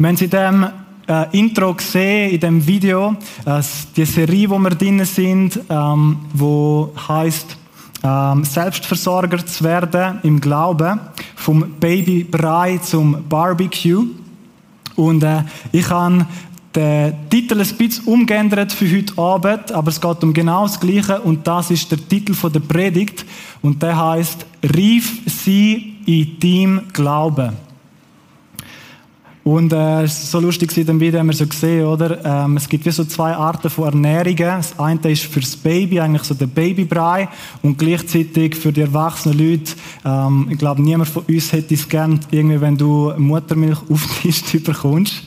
Haben sie in dem äh, Intro gesehen, in dem Video, äh, die Serie, wo wir drin sind, ähm, wo heißt ähm, Selbstversorger zu werden im Glauben, vom Babybrei zum Barbecue. Und äh, ich habe den Titel ein bisschen umgeändert für heute Abend, aber es geht um genau das Gleiche und das ist der Titel der Predigt und der heißt Rief sie in deinem Glauben. Und äh, es ist so lustig, dem Video haben wir so gesehen, oder? Ähm, es gibt wie so zwei Arten von Ernährungen. Das eine ist fürs Baby, eigentlich so der Babybrei. Und gleichzeitig für die erwachsenen Leute, ähm, ich glaube, niemand von uns hätte es gern, irgendwie, wenn du Muttermilch auf den Tisch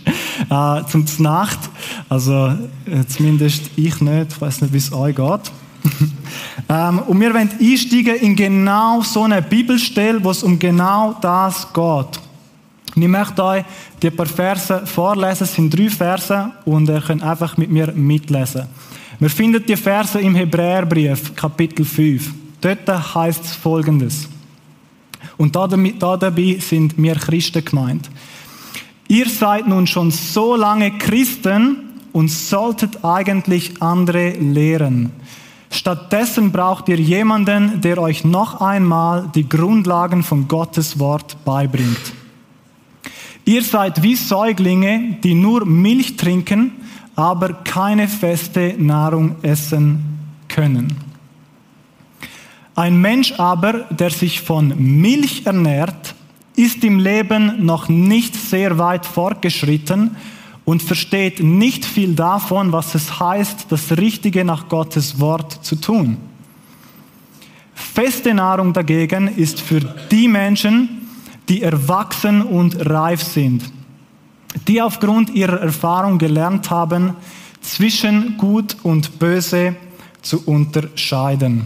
äh, zum Nacht. Also, äh, zumindest ich nicht. Ich weiß nicht, wie es euch geht. ähm, und wir wollen einsteigen in genau so eine Bibelstelle, wo es um genau das geht. Und ich möchte euch die paar Verse vorlesen. Es sind drei Verse und ihr könnt einfach mit mir mitlesen. Wir finden die Verse im Hebräerbrief, Kapitel 5. Dort heißt es folgendes. Und da dabei sind wir Christen gemeint. Ihr seid nun schon so lange Christen und solltet eigentlich andere lehren. Stattdessen braucht ihr jemanden, der euch noch einmal die Grundlagen von Gottes Wort beibringt. Ihr seid wie Säuglinge, die nur Milch trinken, aber keine feste Nahrung essen können. Ein Mensch aber, der sich von Milch ernährt, ist im Leben noch nicht sehr weit fortgeschritten und versteht nicht viel davon, was es heißt, das Richtige nach Gottes Wort zu tun. Feste Nahrung dagegen ist für die Menschen, die erwachsen und reif sind, die aufgrund ihrer Erfahrung gelernt haben, zwischen Gut und Böse zu unterscheiden.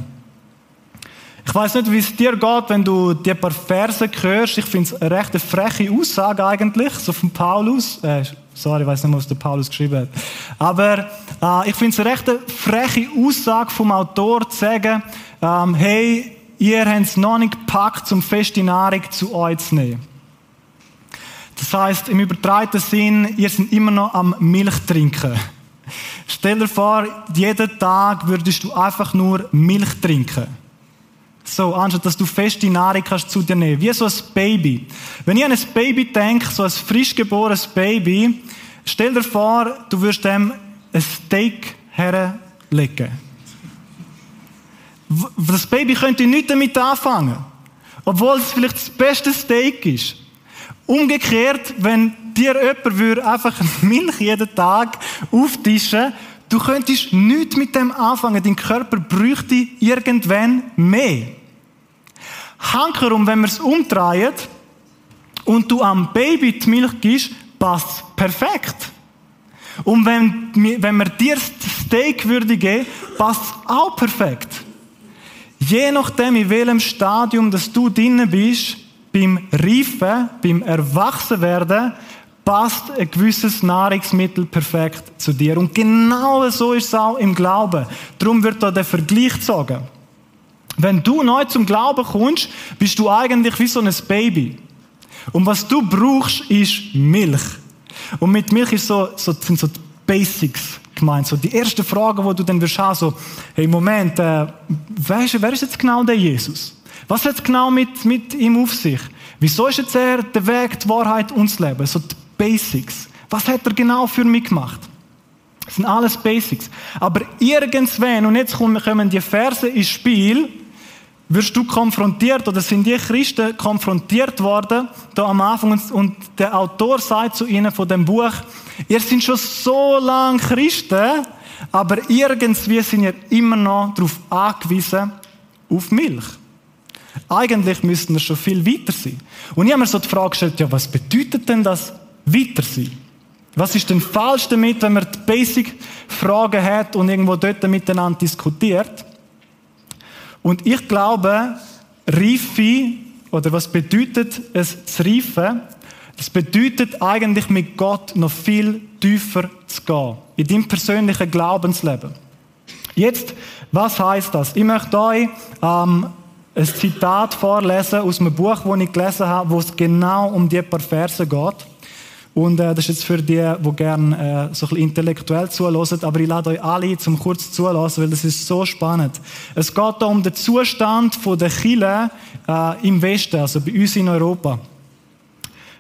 Ich weiß nicht, wie es dir geht, wenn du die paar Verse hörst. Ich finde es eine recht freche Aussage eigentlich, so von Paulus. Äh, sorry, ich weiß nicht, was der Paulus geschrieben hat. Aber äh, ich finde es eine recht freche Aussage vom Autor zu sagen, ähm, hey, ihr habt es noch nicht gepackt, um feste Nahrung zu euch zu nehmen. Das heißt im übertreiten Sinn, ihr seid immer noch am Milch trinken. Stell dir vor, jeden Tag würdest du einfach nur Milch trinken. So, anstatt dass du feste Nahrung kannst zu dir nehmen. Wie so ein Baby. Wenn ich an ein Baby denke, so ein frisch geborenes Baby, stell dir vor, du würdest dem ein Steak herlegen. Das Baby könnte nichts damit anfangen. Obwohl es vielleicht das beste Steak ist. Umgekehrt, wenn dir jemand einfach Milch jeden Tag auftischen, du könntest nichts mit dem anfangen. Dein Körper bräuchte irgendwann mehr. Hankerum, wenn wir es umdrehen und du am Baby die Milch gibst, passt perfekt. Und wenn, wenn wir dir das Steak würde geben, passt auch perfekt. Je nachdem, in welchem Stadium dass du drin bist, beim Reifen, beim Erwachsenwerden, passt ein gewisses Nahrungsmittel perfekt zu dir. Und genau so ist es auch im Glauben. Darum wird da der Vergleich gezogen. Wenn du neu zum Glauben kommst, bist du eigentlich wie so ein Baby. Und was du brauchst, ist Milch. Und mit Milch ist so, so, sind so die Basics gemeint. So die erste Frage, wo du dann wirst haben, so, hey, Moment, äh, weißt du, wer ist jetzt genau der Jesus? Was hat genau mit, mit ihm auf sich? Wieso ist jetzt er der Weg, die Wahrheit und das Leben? So die Basics. Was hat er genau für mich gemacht? Das sind alles Basics. Aber irgendwann, und jetzt kommen die Verse ins Spiel, wirst du konfrontiert oder sind die Christen konfrontiert worden da am Anfang und der Autor sagt zu ihnen von dem Buch, ihr seid schon so lange Christen, aber irgendwie sind ihr immer noch darauf angewiesen, auf Milch. Eigentlich müssten wir schon viel weiter sein. Und ich habe mir so die Frage gestellt, ja, was bedeutet denn das weiter sein? Was ist denn falsch damit, wenn man die Basic-Fragen hat und irgendwo dort miteinander diskutiert? Und ich glaube, Reife, oder was bedeutet es zu reifen? Das bedeutet eigentlich mit Gott noch viel tiefer zu gehen. In deinem persönlichen Glaubensleben. Jetzt, was heißt das? Ich möchte euch ähm, ein Zitat vorlesen aus einem Buch, das ich gelesen habe, wo es genau um die paar Verse geht. Und äh, das ist jetzt für die, die gerne äh, so ein bisschen intellektuell zuhören, aber ich lade euch alle zum kurz zulassen, weil das ist so spannend. Es geht da um den Zustand der Chile äh, im Westen, also bei uns in Europa.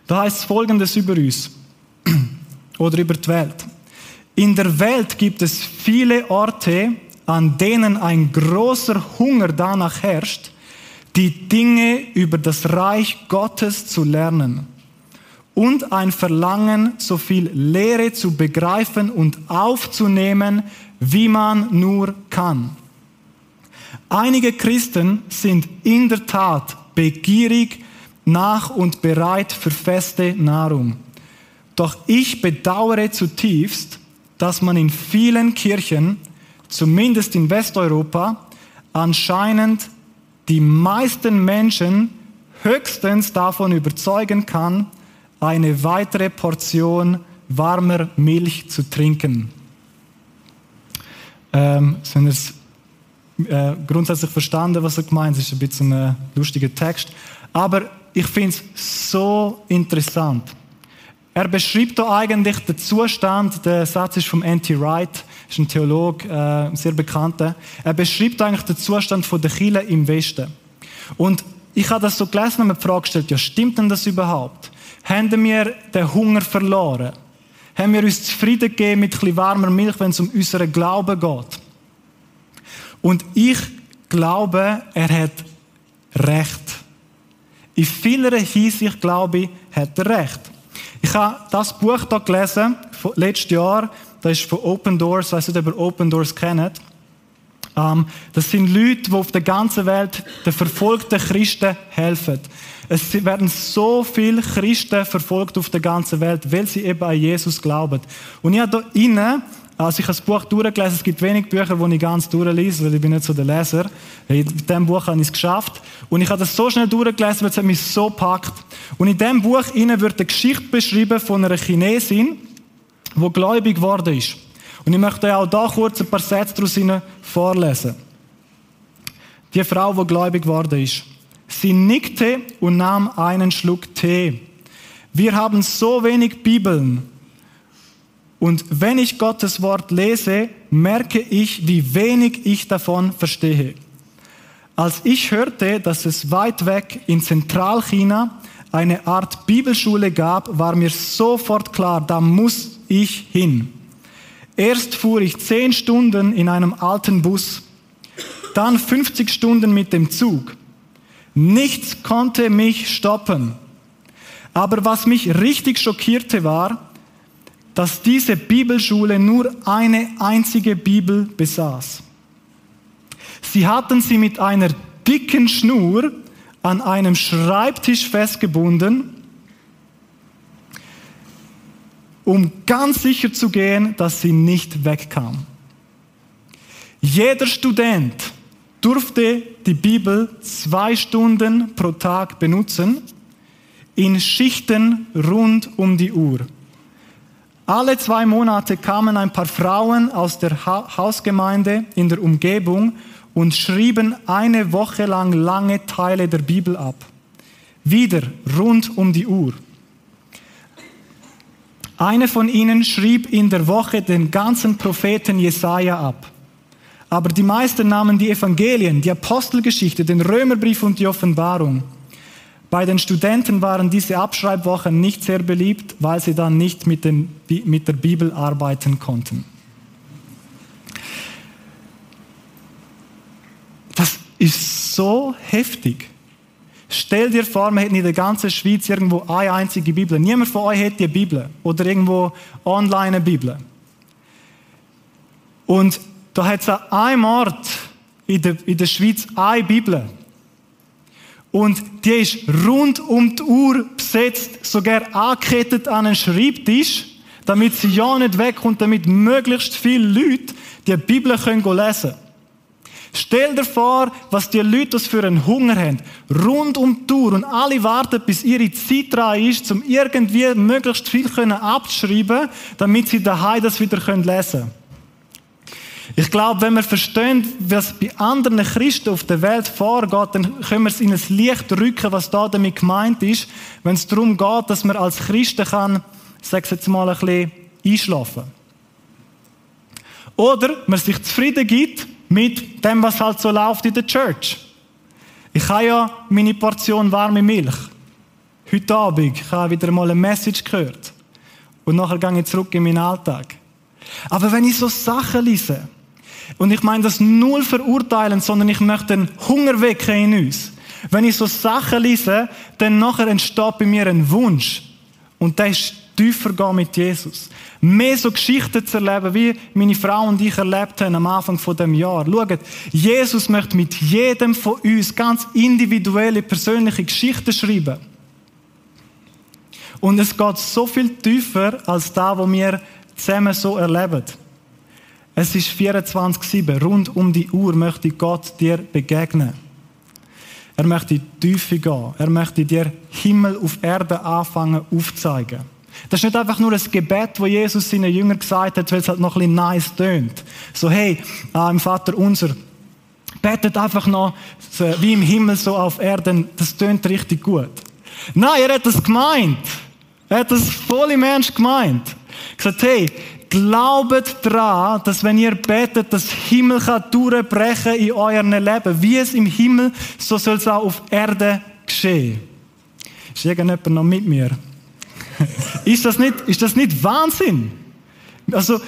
Da heißt Folgendes über uns oder über die Welt. In der Welt gibt es viele Orte, an denen ein großer Hunger danach herrscht, die Dinge über das Reich Gottes zu lernen und ein Verlangen, so viel Lehre zu begreifen und aufzunehmen, wie man nur kann. Einige Christen sind in der Tat begierig nach und bereit für feste Nahrung. Doch ich bedauere zutiefst, dass man in vielen Kirchen, zumindest in Westeuropa, anscheinend die meisten Menschen höchstens davon überzeugen kann, eine weitere Portion warmer Milch zu trinken. Ähm, sind es äh, grundsätzlich verstanden, was er gemeint ist. Ein bisschen ein lustiger Text. Aber ich finde es so interessant. Er beschreibt da eigentlich den Zustand, der Satz ist vom N.T. Wright, ist ein Theologe, äh, sehr bekannter. Er beschreibt eigentlich den Zustand von der Chile im Westen. Und ich habe das so gelesen und mir die Frage gestellt, ja, stimmt denn das überhaupt? Haben wir den Hunger verloren? Haben wir uns zufrieden gegeben mit ein warmer Milch, wenn es um unseren Glauben geht? Und ich glaube, er hat Recht. In vieler Hinsicht glaube ich, hat er Recht. Ich habe das Buch hier gelesen, letztes Jahr, das ist von Open Doors, ich weiß nicht, ob ihr Open Doors kennt. Das sind Leute, die auf der ganzen Welt den verfolgten Christen helfen. Es werden so viele Christen verfolgt auf der ganzen Welt, weil sie eben an Jesus glauben. Und ich habe hier innen, als ich das Buch durchgelesen es gibt wenig Bücher, die ich ganz durchlese, weil ich bin nicht so der Leser. In diesem Buch habe ich es geschafft. Und ich habe das so schnell durchgelesen, weil es mich so packt. Und in diesem Buch innen wird eine Geschichte beschrieben von einer Chinesin, die gläubig geworden ist. Und ich möchte auch da kurz ein paar Sätze daraus vorlesen. Die Frau, die gläubig geworden ist. Sie nickte und nahm einen Schluck Tee. Wir haben so wenig Bibeln. Und wenn ich Gottes Wort lese, merke ich, wie wenig ich davon verstehe. Als ich hörte, dass es weit weg in Zentralchina eine Art Bibelschule gab, war mir sofort klar, da muss ich hin. Erst fuhr ich zehn Stunden in einem alten Bus, dann 50 Stunden mit dem Zug. Nichts konnte mich stoppen. Aber was mich richtig schockierte war, dass diese Bibelschule nur eine einzige Bibel besaß. Sie hatten sie mit einer dicken Schnur an einem Schreibtisch festgebunden, um ganz sicher zu gehen, dass sie nicht wegkam. Jeder Student durfte die Bibel zwei Stunden pro Tag benutzen, in Schichten rund um die Uhr. Alle zwei Monate kamen ein paar Frauen aus der ha Hausgemeinde in der Umgebung und schrieben eine Woche lang lange Teile der Bibel ab. Wieder rund um die Uhr. Eine von ihnen schrieb in der Woche den ganzen Propheten Jesaja ab. Aber die meisten nahmen die Evangelien, die Apostelgeschichte, den Römerbrief und die Offenbarung. Bei den Studenten waren diese Abschreibwochen nicht sehr beliebt, weil sie dann nicht mit, dem, mit der Bibel arbeiten konnten. Das ist so heftig. Stell dir vor, wir hätten in der ganzen Schweiz irgendwo eine einzige Bibel. Niemand von euch hätte eine Bibel oder irgendwo online eine Bibel. Und da hat es an einem Ort in der, in der Schweiz eine Bibel. Und die ist rund um die Uhr besetzt, sogar angekettet an einen Schreibtisch, damit sie ja nicht wegkommt, damit möglichst viele Leute die Bibel können lesen können. Stell dir vor, was die Leute für einen Hunger haben. Rund um die Uhr. Und alle warten, bis ihre Zeit dran ist, um irgendwie möglichst viel abzuschreiben, damit sie daheim das wieder lesen können. Ich glaube, wenn wir verstehen, was bei anderen Christen auf der Welt vorgeht, dann können wir es in ein Licht rücken, was da damit gemeint ist, wenn es darum geht, dass man als Christen kann sag jetzt mal ein bisschen, einschlafen. Oder man sich zufrieden gibt mit dem, was halt so läuft in der Church. Ich habe ja meine Portion warme Milch. Heute Abend ich habe wieder mal eine Message gehört. Und nachher gehe ich zurück in meinen Alltag. Aber wenn ich so Sachen lese, und ich meine das null verurteilen, sondern ich möchte den Hunger wecken in uns. Wenn ich so Sachen lese, dann nachher entsteht bei mir ein Wunsch. Und der ist tiefer gehen mit Jesus. Mehr so Geschichten zu erleben, wie meine Frau und ich erlebt haben am Anfang von dem Jahr. Schaut, Jesus möchte mit jedem von uns ganz individuelle, persönliche Geschichten schreiben. Und es geht so viel tiefer als da, wo wir zusammen so erleben. Es ist 24-7. Rund um die Uhr möchte Gott dir begegnen. Er möchte in die Tiefe gehen. Er möchte dir Himmel auf Erde anfangen aufzeigen. Das ist nicht einfach nur ein Gebet, wo Jesus seinen Jüngern gesagt hat, weil es halt noch ein bisschen nice tönt. So, hey, äh, im Vater unser, betet einfach noch wie im Himmel so auf Erden. Das tönt richtig gut. Nein, er hat das gemeint. Er hat das voll im Ernst gemeint. Er gesagt, hey, glaubet daran, dass wenn ihr betet, das Himmel kann durchbrechen in eurem Leben. Wie es im Himmel, so soll es auch auf Erde geschehen. Ist irgendjemand noch mit mir? ist, das nicht, ist das nicht Wahnsinn? Also,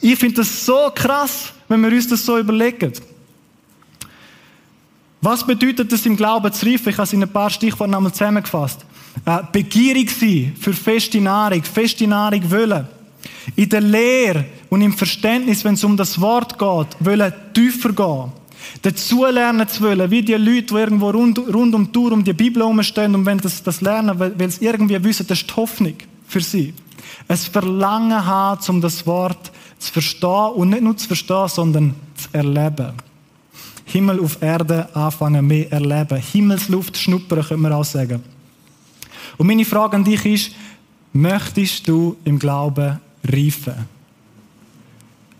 ich finde das so krass, wenn wir uns das so überlegen. Was bedeutet es im Glauben zu reifen? Ich habe es in ein paar Stichworten zusammengefasst. Äh, begierig sein für feste Nahrung, feste Nahrung wollen. In der Lehre und im Verständnis, wenn es um das Wort geht, wollen tiefer gehen. Dazu lernen zu wollen, wie die Leute, die irgendwo rund, rund um die Tour um die Bibel herumstehen und wenn das, das lernen, weil sie irgendwie wissen, das ist die Hoffnung für sie. Es Verlangen haben, um das Wort zu verstehen und nicht nur zu verstehen, sondern zu erleben. Himmel auf Erde anfangen, mehr erleben. Himmelsluft schnuppern, können wir auch sagen. Und meine Frage an dich ist, möchtest du im Glauben reifen?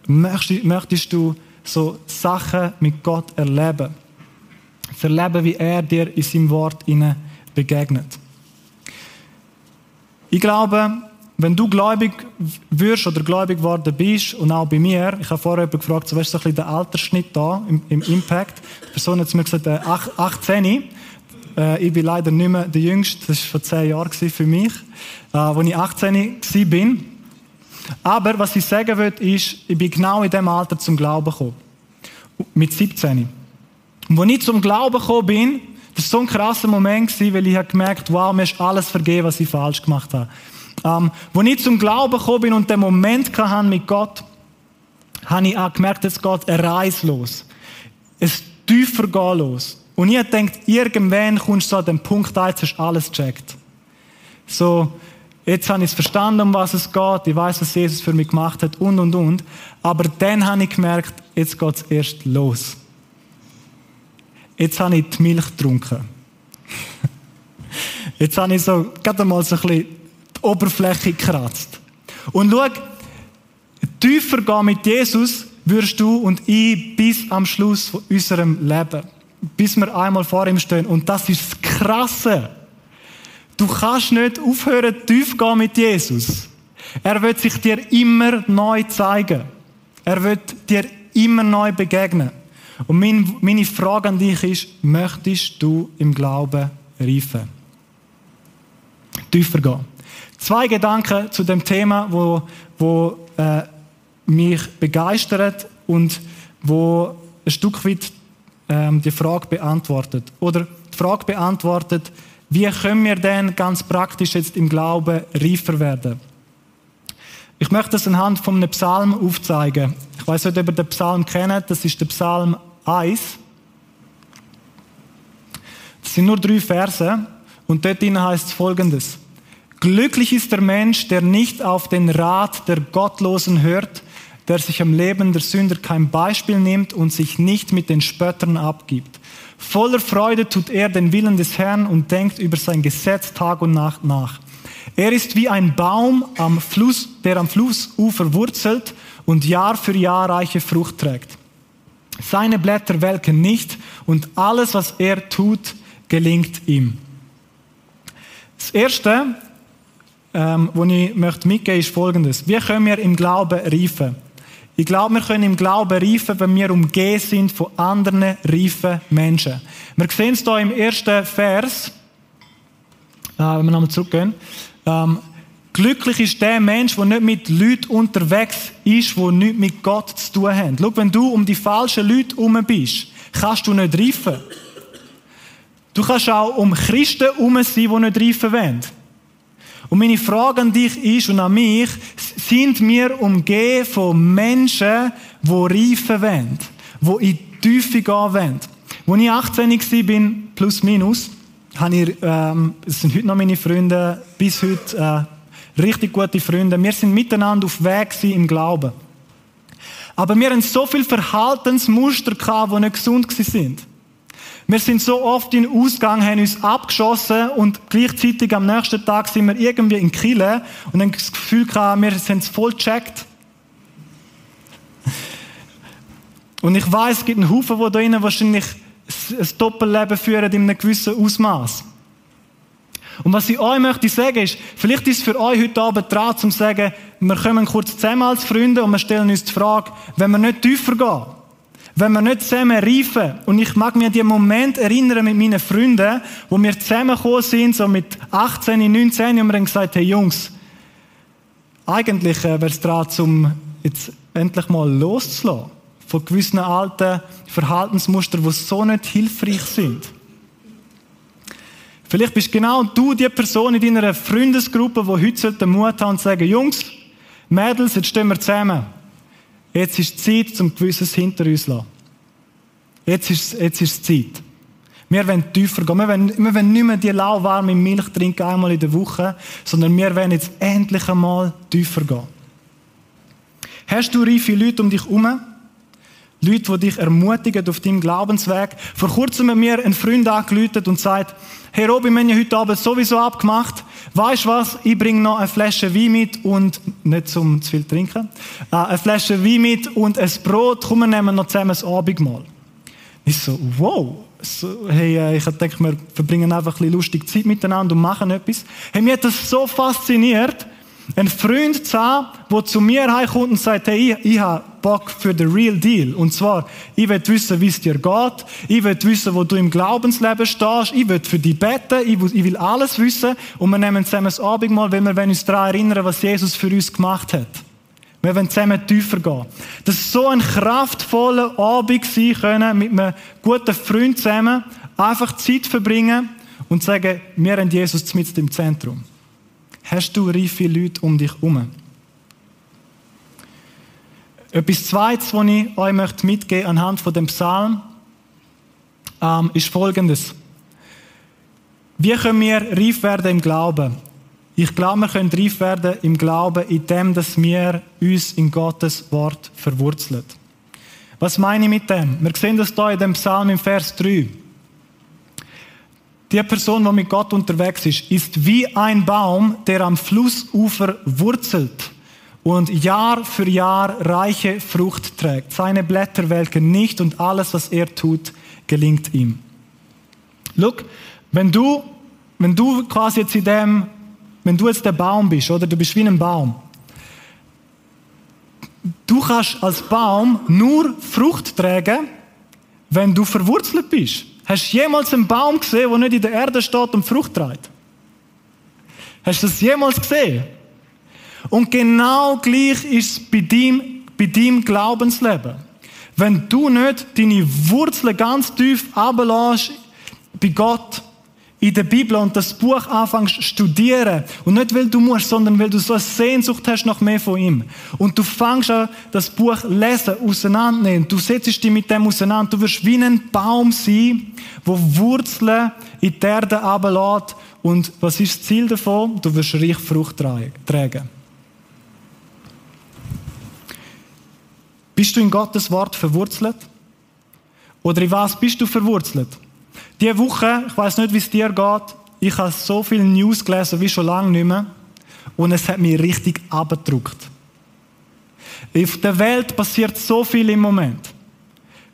Möchtest, möchtest du so Sachen mit Gott erleben? Zu erleben, wie er dir in seinem Wort begegnet. Ich glaube, wenn du gläubig wirst oder gläubig geworden bist und auch bei mir, ich habe vorher jemanden gefragt, so was ist so ein der Altersschnitt da im, im Impact? Die Person hat mir gesagt, äh, 18. Äh, ich bin leider nicht mehr der Jüngste, das war vor zehn Jahren für mich, äh, als ich 18 war. Aber was ich sagen will, ist, ich bin genau in dem Alter zum Glauben gekommen. Mit 17. Und als ich zum Glauben gekommen bin, das war so ein krasser Moment, weil ich habe gemerkt, wow, mir ist alles vergeben, was ich falsch gemacht habe. Ähm, als ich zum Glauben gekommen bin und den Moment hatte mit Gott, habe ich auch gemerkt, es geht eine Reise los. Es tiefer gehen los. Und ich denkt, irgendwann kommst du an den Punkt, jetzt hast du alles gecheckt. So, jetzt habe ich es verstanden, um was es geht, ich weiß, was Jesus für mich gemacht hat und, und, und. Aber dann habe ich gemerkt, jetzt geht es erst los. Jetzt habe ich die Milch getrunken. Jetzt habe ich so, gerade mal so ein bisschen die Oberfläche gekratzt. Und schau, tiefer gehen mit Jesus wirst du und ich bis am Schluss von unserem Leben. Bis wir einmal vor ihm stehen. Und das ist das Krasse. Du kannst nicht aufhören, tief gehen mit Jesus. Er wird sich dir immer neu zeigen. Er wird dir immer neu begegnen. Und meine Frage an dich ist, möchtest du im Glauben reifen? Tiefer gehen. Zwei Gedanken zu dem Thema, wo, wo äh, mich begeistert und wo ein Stück weit ähm, die Frage beantwortet. Oder die Frage beantwortet, wie können wir denn ganz praktisch jetzt im Glauben reifer werden? Ich möchte das anhand von einem Psalm aufzeigen. Ich weiß nicht, ob ihr den Psalm kennt. Das ist der Psalm 1. Das sind nur drei Verse. Und dort heißt es folgendes. Glücklich ist der Mensch, der nicht auf den Rat der Gottlosen hört, der sich am Leben der Sünder kein Beispiel nimmt und sich nicht mit den Spöttern abgibt. Voller Freude tut er den Willen des Herrn und denkt über sein Gesetz Tag und Nacht nach. Er ist wie ein Baum am Fluss, der am Flussufer wurzelt und Jahr für Jahr reiche Frucht trägt. Seine Blätter welken nicht und alles, was er tut, gelingt ihm. Das Erste, ähm, wo ich möchte mitgeben ist folgendes. Wie können wir im Glauben reifen? Ich glaube, wir können im Glauben reifen, wenn wir umgeben sind von anderen reifen Menschen. Wir sehen es hier im ersten Vers, äh, wenn wir nochmal zurückgehen. Ähm, glücklich ist der Mensch, der nicht mit Leuten unterwegs ist, die nichts mit Gott zu tun haben. Schau, wenn du um die falschen Leute herum bist, kannst du nicht reifen. Du kannst auch um Christen herum sein, die nicht reifen wollen. Und meine Frage an dich ist und an mich, sind wir umgeben von Menschen, die reifen wollen, die in die Tiefe gehen wollen. Als ich 18 war, plus minus, habe ich, ähm, es sind heute noch meine Freunde, bis heute äh, richtig gute Freunde. Wir sind miteinander auf Weg im Glauben. Aber wir haben so viele Verhaltensmuster gehabt, die nicht gesund sind. Wir sind so oft in den Ausgang, haben uns abgeschossen und gleichzeitig am nächsten Tag sind wir irgendwie in Kille und haben das Gefühl gehabt, wir sind es voll gecheckt. Und ich weiß, es gibt einen Haufen, die da drinnen wahrscheinlich ein Doppelleben führen in einem gewissen Ausmaß. Und was ich euch möchte sagen ist, vielleicht ist es für euch heute Abend dran, zu sagen, wir kommen kurz zusammen als Freunde und wir stellen uns die Frage, wenn wir nicht tiefer gehen, wenn wir nicht zusammen reifen, und ich mag an den Moment erinnern mit meinen Freunden, wo wir zusammengekommen sind, so mit 18, 19, und wir haben gesagt, hey Jungs, eigentlich äh, wäre es dran, um jetzt endlich mal loszulassen von gewissen alten Verhaltensmustern, die so nicht hilfreich sind. Vielleicht bist genau du die Person in deiner Freundesgruppe, die heute den Mut haben und sagen, Jungs, Mädels, jetzt stehen wir zusammen. Jetzt ist die Zeit, zum gewisses hinter uns zu lassen. Jetzt ist, jetzt ist Zeit. Wir wollen tiefer gehen. Wir wollen, wir wollen nicht mehr die lauwarme Milch trinken einmal in der Woche, sondern wir wollen jetzt endlich einmal tiefer gehen. Hast du reife Leute um dich herum? Leute, die dich ermutigen auf deinem Glaubensweg. Vor kurzem hat mir ein Freund angeläutet und sagt, hey Robin, wir haben ja heute Abend sowieso abgemacht. Weißt du was? Ich bringe noch eine Flasche Wein mit und, nicht zum zu viel trinken, äh, eine Flasche Wein mit und ein Brot. Komm, wir nehmen noch zusammen ein Abendmahl. Ich so, wow. So, hey, äh, ich denke, wir verbringen einfach ein bisschen lustige Zeit miteinander und machen etwas. Hey, mir hat das so fasziniert, einen Freund zu haben, der zu mir heimkommt und sagt, hey, ich, ich habe Bock für den Real Deal. Und zwar, ich will wissen, wie es dir geht. Ich will wissen, wo du im Glaubensleben stehst. Ich will für dich beten. Ich will, alles wissen. Und wir nehmen zusammen das Abendmahl, weil wir uns daran erinnern, was Jesus für uns gemacht hat. Wir wollen zusammen tiefer gehen. Das ist so ein kraftvoller Abend sein können, mit einem guten Freund zusammen, einfach Zeit verbringen und sagen, wir haben Jesus mit im Zentrum. Hast du reife Leute um dich herum? Etwas Zweites, was ich euch mitgeben möchte anhand von dem Psalm, ähm, ist Folgendes. Wie können wir reif werden im Glauben? Ich glaube, wir können reif werden im Glauben, indem dass wir uns in Gottes Wort verwurzeln. Was meine ich mit dem? Wir sehen das hier in dem Psalm im Vers 3. Die Person, die mit Gott unterwegs ist, ist wie ein Baum, der am Flussufer wurzelt und Jahr für Jahr reiche Frucht trägt. Seine Blätter welken nicht und alles, was er tut, gelingt ihm. Look, wenn du, wenn du quasi jetzt in dem, wenn du jetzt der Baum bist, oder du bist wie ein Baum, du kannst als Baum nur Frucht tragen, wenn du verwurzelt bist. Hast du jemals einen Baum gesehen, der nicht in der Erde steht und Frucht trägt? Hast du das jemals gesehen? Und genau gleich ist es bei deinem, bei deinem Glaubensleben. Wenn du nicht deine Wurzeln ganz tief ablässt bei Gott, in der Bibel und das Buch anfängst studieren. Und nicht, weil du musst, sondern weil du so eine Sehnsucht hast nach mehr von ihm. Und du fängst an, das Buch lesen, auseinandernehmen. Du setzt dich mit dem auseinander. Du wirst wie ein Baum sein, wo Wurzeln in die Erde runterlässt. Und was ist das Ziel davon? Du wirst reich Frucht tragen. Bist du in Gottes Wort verwurzelt? Oder in was bist du verwurzelt? Diese Woche, ich weiß nicht, wie es dir geht, ich habe so viel News gelesen wie schon lange nicht mehr. Und es hat mich richtig abgedruckt. Auf der Welt passiert so viel im Moment.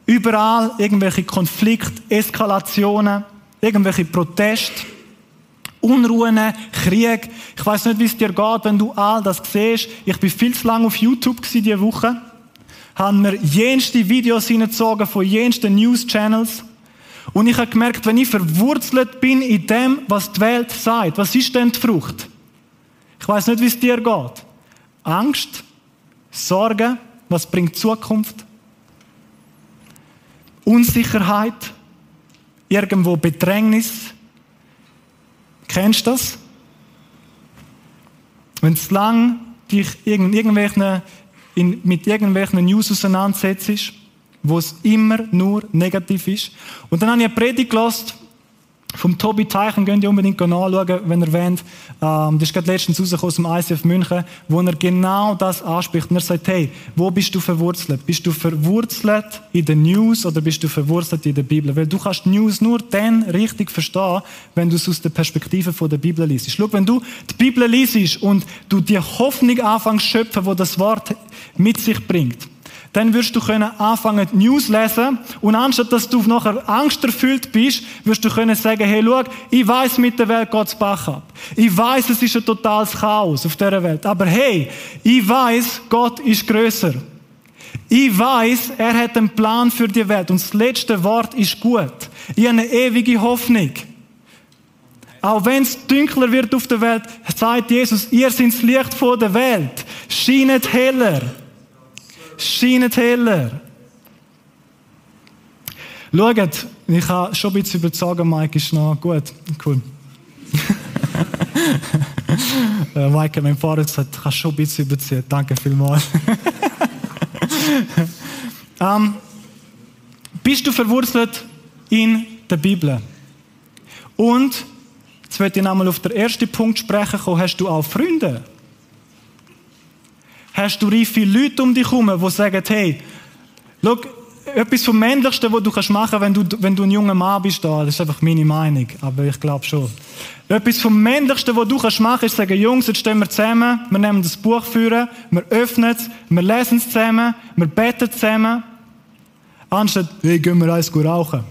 Überall irgendwelche Konflikte, Eskalationen, irgendwelche Proteste. Unruhen, Krieg. Ich weiß nicht, wie es dir geht, wenn du all das siehst. Ich bin viel zu lange auf YouTube diese Woche. Haben mir jenste Videos hineingezogen von jensten News-Channels. Und ich habe gemerkt, wenn ich verwurzelt bin in dem, was die Welt sagt, was ist denn die Frucht? Ich weiß nicht, wie es dir geht. Angst, Sorge, was bringt Zukunft? Unsicherheit, irgendwo Bedrängnis. Kennst du das? Wenn du lang dich irgendwelchen, in, mit irgendwelchen News auseinandersetzt, wo es immer nur negativ ist. Und dann habe ich eine Predigt gelassen vom Tobi Teichen, könnt ihr unbedingt nachschauen, wenn ihr wollt. Ähm, das ist gerade letztens rausgekommen aus dem ICF München, wo er genau das anspricht. Und er sagt, hey, wo bist du verwurzelt? Bist du verwurzelt in den News oder bist du verwurzelt in der Bibel? Weil du kannst News nur dann richtig verstehen, wenn du es aus der Perspektive von der Bibel liest. Schau, wenn du die Bibel liest und du die Hoffnung anfängst schöpfen, wo das Wort mit sich bringt, dann wirst du können anfangen, News lesen und anstatt, dass du nachher angsterfüllt bist, wirst du können sagen, hey, schau, ich weiß mit der Welt geht's Bach ab. Ich weiß, es ist ein totales Chaos auf dieser Welt. Aber hey, ich weiß, Gott ist größer. Ich weiß, er hat einen Plan für die Welt und das letzte Wort ist gut. Ich habe eine ewige Hoffnung. Auch wenn es dunkler wird auf der Welt, sagt Jesus, ihr seid das Licht vor der Welt. Scheinet heller scheint heller. Schaut, ich habe schon ein bisschen überzogen, Mike ist noch gut. Cool. äh, Mike, mein Vater hat ich habe schon ein bisschen überziehen. Danke vielmals. ähm, bist du verwurzelt in der Bibel? Und, jetzt möchte ich nochmal auf den ersten Punkt sprechen kommen, hast du auch Freunde? Hast du reife Leute um dich herum, die sagen, hey, schau, etwas vom Männlichsten, was du machen kannst, wenn du, wenn du ein junger Mann bist, da, das ist einfach meine Meinung, aber ich glaube schon. Etwas vom Männlichsten, was du machen kannst, ist sagen, Jungs, jetzt stehen wir zusammen, wir nehmen das Buch führen, wir öffnen es, wir lesen es zusammen, wir beten zusammen, anstatt, hey, gehen wir eins rauchen.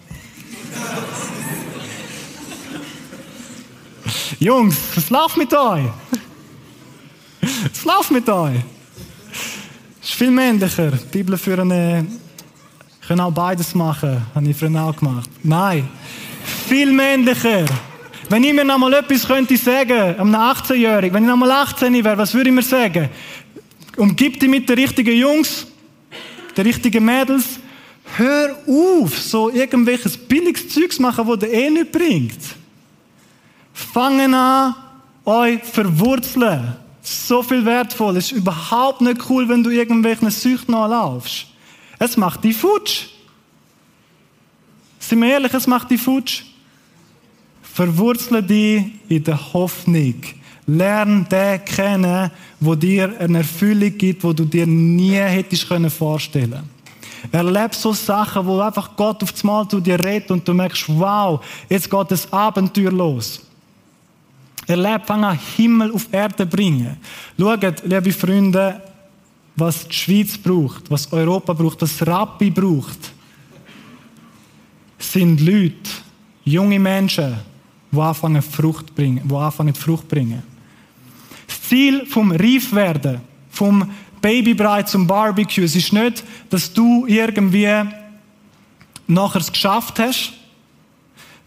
Jungs, was läuft mit euch? Was läuft mit euch? Das ist viel männlicher. Die Bibel für eine, können auch beides machen. Habe ich früher auch gemacht. Nein. Viel männlicher. Wenn ich mir noch mal etwas könnte sagen, einem 18-Jährigen, wenn ich noch mal 18 wäre, was würde ich mir sagen? Umgib dich mit den richtigen Jungs, den richtigen Mädels. Hör auf, so irgendwelches billiges Zeugs machen, das dir eh nicht bringt. Fangen an, euch verwurzeln so viel wertvoll. Es ist überhaupt nicht cool, wenn du irgendwelchen Süchten nachlaufst. Es macht dich futsch. Sind wir ehrlich, es macht dich futsch. Verwurzle dich in der Hoffnung. Lern den kennen, wo dir eine Erfüllung gibt, wo du dir nie hättest vorstellen können. Erleb so Sachen, wo einfach Gott auf das Mal zu dir redet und du merkst, wow, jetzt geht das Abenteuer los. Erlebt, fang an, Himmel auf Erde bringen. Schaut, liebe Freunde, was die Schweiz braucht, was Europa braucht, was Rabbi braucht, sind Leute, junge Menschen, die anfangen Frucht bringen, die anfangen Frucht bringen. Das Ziel vom Reifwerden, vom Babybrei zum Barbecue, es ist nicht, dass du irgendwie nachher es geschafft hast,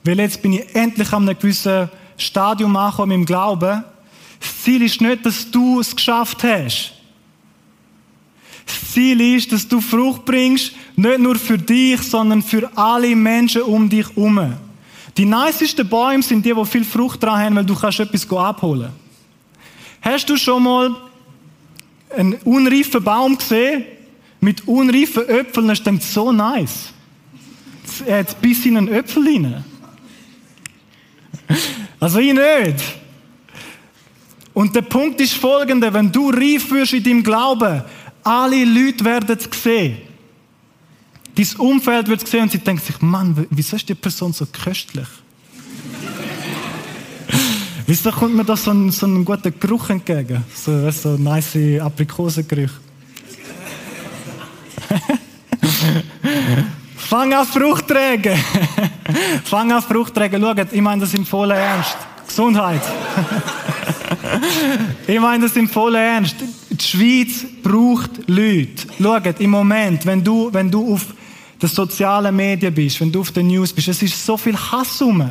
weil jetzt bin ich endlich an einem gewissen Stadium ankommen im Glauben. Das Ziel ist nicht, dass du es geschafft hast. Das Ziel ist, dass du Frucht bringst, nicht nur für dich, sondern für alle Menschen um dich herum. Die nicesten Bäume sind die, die viel Frucht dran haben, weil du kannst etwas abholen. Hast du schon mal einen unreifen Baum gesehen? Mit unreifen Äpfeln, das ist so nice. Er hat bis in einen Äpfel rein. Also ich nicht. Und der Punkt ist folgender, wenn du reif wirst in deinem Glauben, alle Leute werden es sehen. Dein Umfeld wird es sehen und sie denken sich, Mann, wieso ist die Person so köstlich? wieso kommt mir da so ein, so ein guter Geruch entgegen? So, so ein nice Aprikosengeruch. Fang an Frucht tragen. Fang an Frucht tragen. Schaut, ich meine das im vollen Ernst. Gesundheit. ich meine das im vollen Ernst. Die Schweiz braucht Leute. Schaut, im Moment, wenn du, wenn du auf den sozialen Medien bist, wenn du auf den News bist, es ist so viel Hass rum.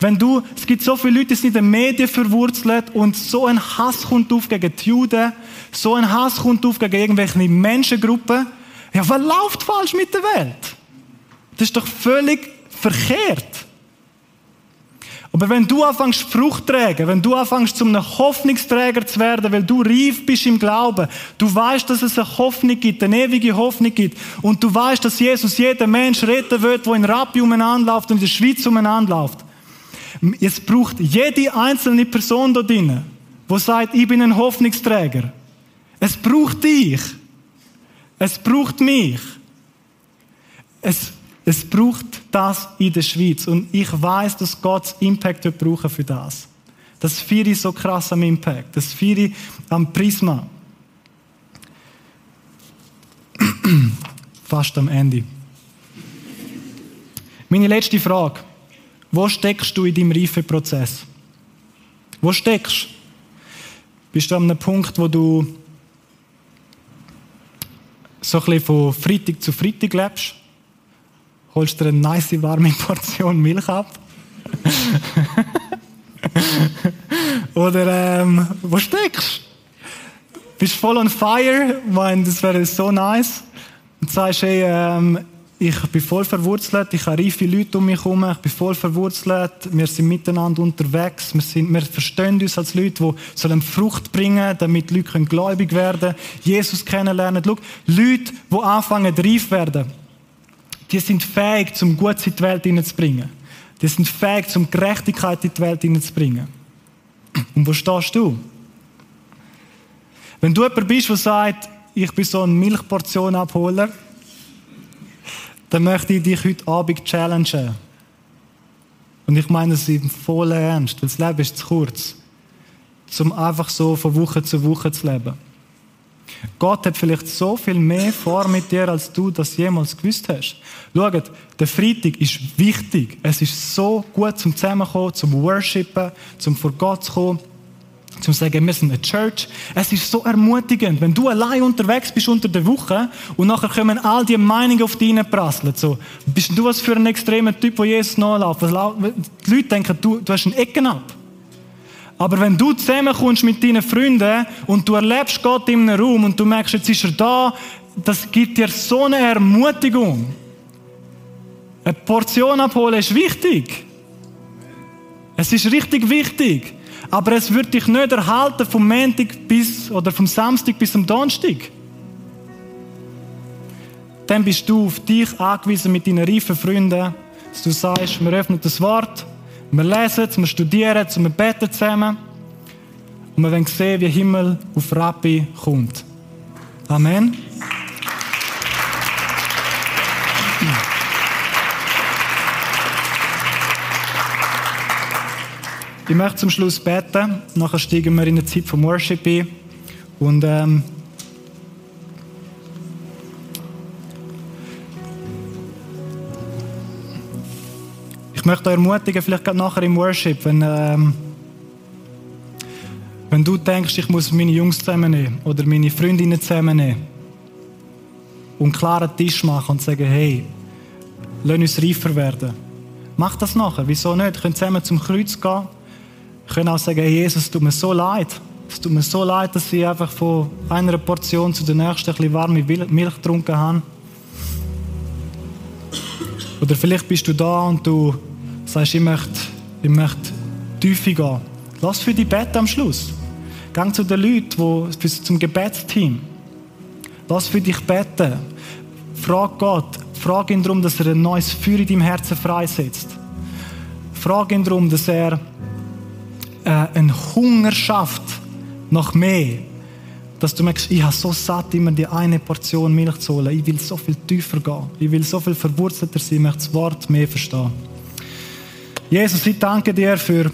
Wenn du, es gibt so viele Leute, die sind in den Medien verwurzelt und so ein Hass kommt auf gegen die Juden, so ein Hass kommt auf gegen irgendwelche Menschengruppen. Ja, was läuft falsch mit der Welt? Das ist doch völlig verkehrt. Aber wenn du anfängst Frucht zu tragen, wenn du anfängst zum einem Hoffnungsträger zu werden, weil du reif bist im Glauben, du weißt, dass es eine Hoffnung gibt, eine ewige Hoffnung gibt, und du weißt, dass Jesus jeden Mensch retten wird, der in Rappi umeinander läuft und in der Schweiz umeinander läuft. Es braucht jede einzelne Person dort drinnen, die sagt, ich bin ein Hoffnungsträger. Es braucht dich. Es braucht mich. Es es braucht das in der Schweiz. Und ich weiß, dass Gott Impact wird für das. Das feiere so krass am Impact. Das feiere am Prisma. Fast am Ende. Meine letzte Frage. Wo steckst du in deinem Reifeprozess? Wo steckst du? Bist du an einem Punkt, wo du so ein bisschen von Freitag zu Freitag lebst? Holst dir eine nice warme Portion Milch ab. Oder ähm, wo steckst du? Bist voll on fire, mein, das wäre so nice. Und sagst, hey, ähm, ich bin voll verwurzelt, ich habe reife Leute um mich herum, ich bin voll verwurzelt, wir sind miteinander unterwegs, wir, sind, wir verstehen uns als Leute, die sollen Frucht bringen, damit Leute gläubig werden Jesus kennenlernen. Schau, Leute, die anfangen reif werden die sind fähig, zum Gutes in die Welt hineinzubringen. Die sind fähig, zum Gerechtigkeit in die Welt hineinzubringen. Und wo stehst du? Wenn du jemand bist, der sagt, ich bin so ein Milchportionabholer, dann möchte ich dich heute Abend challengen. Und ich meine das im vollen Ernst, weil das Leben ist zu kurz, um einfach so von Woche zu Woche zu leben. Gott hat vielleicht so viel mehr vor mit dir, als du das jemals gewusst hast. Schaut, der Freitag ist wichtig. Es ist so gut zum Zusammenkommen, zum Worshipen, zum vor Gott zu kommen, zum sagen, wir sind eine Church. Es ist so ermutigend, wenn du allein unterwegs bist unter der Woche und nachher kommen all die Meinungen auf dich prasseln. So, bist du was für ein extremer Typ, der Jesus nachläuft? Die Leute denken, du, du hast einen Ecken ab. Aber wenn du zusammenkommst mit deinen Freunden und du erlebst Gott in einem Raum und du merkst, jetzt ist er da, das gibt dir so eine Ermutigung. Eine Portion abholen ist wichtig. Es ist richtig wichtig. Aber es wird dich nicht erhalten vom Montag bis, oder vom Samstag bis zum Donnerstag. Dann bist du auf dich angewiesen mit deinen reifen Freunden, dass du sagst, wir öffnen das Wort, wir lesen, wir studieren, wir beten zusammen. Und wir wollen sehen, wie Himmel auf Rappi kommt. Amen. Ich möchte zum Schluss beten. Nachher steigen wir in die Zeit vom Worship ein. Und ähm, Ich möchte euch ermutigen, vielleicht gerade nachher im Worship, wenn, ähm, wenn du denkst, ich muss meine Jungs zusammennehmen oder meine Freundinnen zusammennehmen und einen klaren Tisch machen und sagen, hey, lass uns reifer werden. Mach das nachher. Wieso nicht? Wir können zusammen zum Kreuz gehen. Wir können auch sagen, hey, Jesus, es tut mir so leid. Es tut mir so leid, dass ich einfach von einer Portion zu der nächsten ein warme Milch getrunken habe. Oder vielleicht bist du da und du sagst, ich möchte, ich möchte tiefer gehen, lass für die beten am Schluss. Gang zu den Leuten, die, zum Gebetsteam. Lass für dich beten. Frag Gott, frag ihn darum, dass er ein neues Feuer in deinem Herzen freisetzt. Frag ihn darum, dass er äh, einen Hunger schafft nach mehr. Dass du merkst, ich habe so satt, immer die eine Portion Milch zu holen. Ich will so viel tiefer gehen. Ich will so viel verwurzelter sein. Ich möchte das Wort mehr verstehen. Jesus, ich danke dir für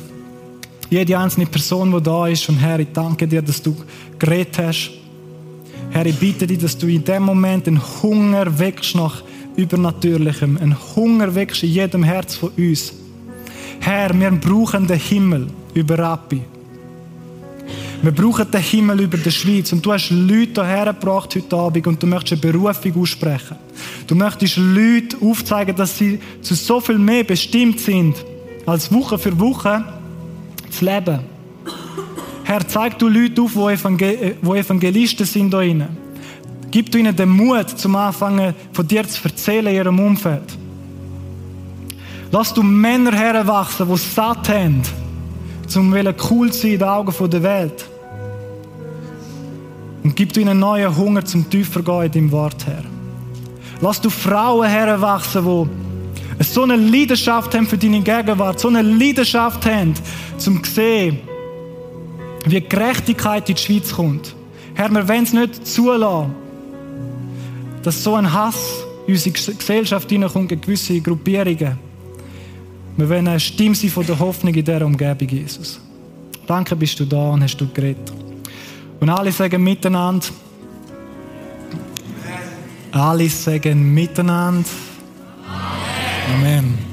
jede einzelne Person, die da ist. Und Herr, ich danke dir, dass du geredet hast. Herr, ich bitte dich, dass du in dem Moment einen Hunger wächst nach Übernatürlichem, einen Hunger wächst in jedem Herz von uns. Herr, wir brauchen den Himmel über Rappi. Wir brauchen den Himmel über der Schweiz. Und du hast Leute hierher gebracht heute Abend und du möchtest eine Berufung aussprechen. Du möchtest Leute aufzeigen, dass sie zu so viel mehr bestimmt sind, als Woche für Woche zu leben. Herr, zeig du Leute auf, die, Evangel Evangelisten sind da drinnen. Gib du ihnen den Mut, zum Anfangen von dir zu erzählen in ihrem Umfeld. Lass du Männer heranwachsen, die satt haben, um cool zu sein in den Augen der Welt. Und gib du ihnen neuen Hunger zum tiefer gehen in deinem Wort, Herr. Lass du Frauen heranwachsen, die so eine Leidenschaft haben für deine Gegenwart, so eine Leidenschaft haben, zum zu sehen, wie Gerechtigkeit in die Schweiz kommt. Herr, wir wollen es nicht zulassen, dass so ein Hass in unsere Gesellschaft hineinkommt, in gewisse Gruppierungen. Wir wollen eine Stimme sein von der Hoffnung in dieser Umgebung, Jesus. Danke, bist du da und hast du geredet. Und alle sagen miteinander. Alle sagen miteinander. Amen. Amen.